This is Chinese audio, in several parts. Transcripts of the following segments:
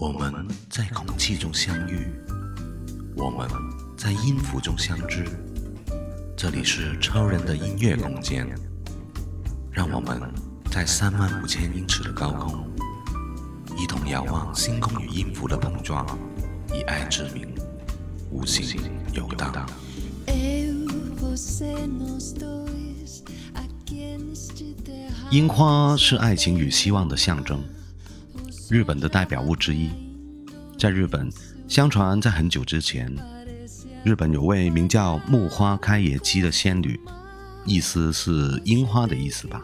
我们在空气中相遇，我们在音符中相知。这里是超人的音乐空间，让我们在三万五千英尺的高空，一同遥望星空与音符的碰撞，以爱之名，无形游荡。樱花是爱情与希望的象征。日本的代表物之一，在日本，相传在很久之前，日本有位名叫木花开野姬的仙女，意思是樱花的意思吧。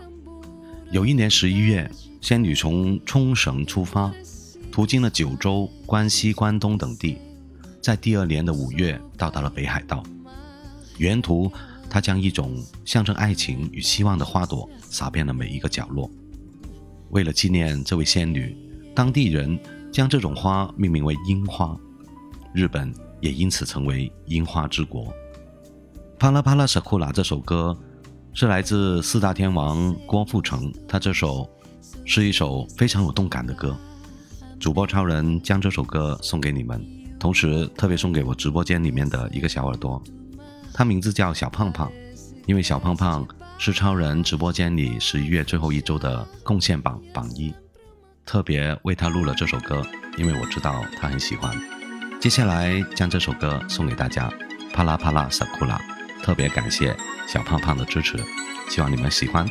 有一年十一月，仙女从冲绳出发，途经了九州、关西、关东等地，在第二年的五月到达了北海道。沿途，她将一种象征爱情与希望的花朵撒遍了每一个角落。为了纪念这位仙女。当地人将这种花命名为樱花，日本也因此成为樱花之国。帕拉帕拉萨库拉这首歌是来自四大天王郭富城，他这首是一首非常有动感的歌。主播超人将这首歌送给你们，同时特别送给我直播间里面的一个小耳朵，他名字叫小胖胖，因为小胖胖是超人直播间里十一月最后一周的贡献榜榜一。特别为他录了这首歌，因为我知道他很喜欢。接下来将这首歌送给大家，帕拉帕拉萨库拉。特别感谢小胖胖的支持，希望你们喜欢。